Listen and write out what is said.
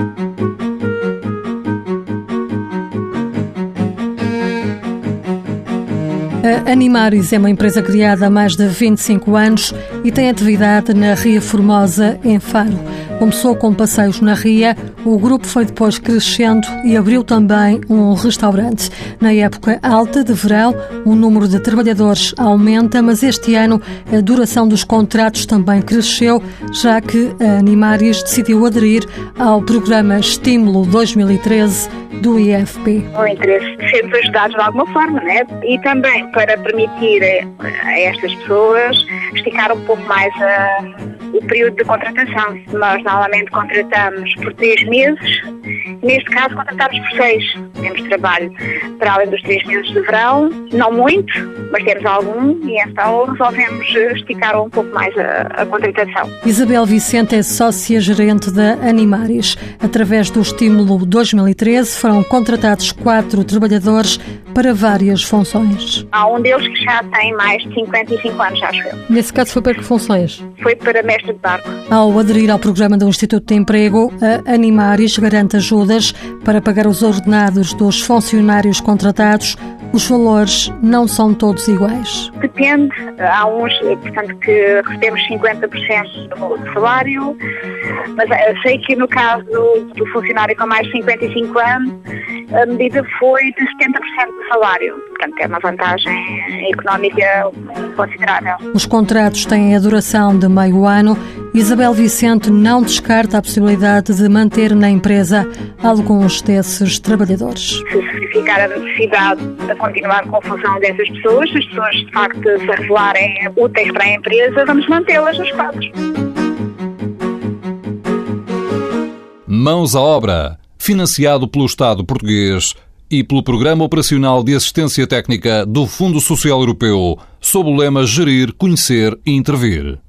Thank you. A Animaris é uma empresa criada há mais de 25 anos e tem atividade na Ria Formosa, em Faro. Começou com passeios na Ria, o grupo foi depois crescendo e abriu também um restaurante. Na época alta de verão, o número de trabalhadores aumenta, mas este ano a duração dos contratos também cresceu, já que a Animaris decidiu aderir ao programa Estímulo 2013 do IFP. O interesse de sermos ajudados de alguma forma, né? E também para permitir a estas pessoas esticar um pouco mais a, o período de contratação. Nós normalmente contratamos por três meses, neste caso contratamos por seis. Temos trabalho para além dos três meses de verão, não muito, mas temos algum e então resolvemos esticar um pouco mais a, a contratação. Isabel Vicente é sócia-gerente da Animaris. Através do estímulo 2013 foram contratados quatro trabalhadores para várias funções. Há um deles que já tem mais de 55 anos, acho eu. Nesse caso foi para que funções? Foi para mestre de barco. Ao aderir ao programa do Instituto de Emprego, a Animaris garante ajudas para pagar os ordenados dos funcionários contratados os valores não são todos iguais. Depende. Há uns, portanto, que recebemos 50% do salário, mas sei que no caso do funcionário com mais de 55 anos, a medida foi de 70% do salário. Portanto, é uma vantagem económica considerável. Os contratos têm a duração de meio ano. Isabel Vicente não descarta a possibilidade de manter na empresa alguns desses trabalhadores. Se verificar a necessidade de continuar com a função dessas pessoas, se as pessoas de facto se revelarem úteis para a empresa, vamos mantê-las nos quadros. Mãos à obra financiado pelo Estado português e pelo Programa Operacional de Assistência Técnica do Fundo Social Europeu, sob o lema Gerir, Conhecer e Intervir.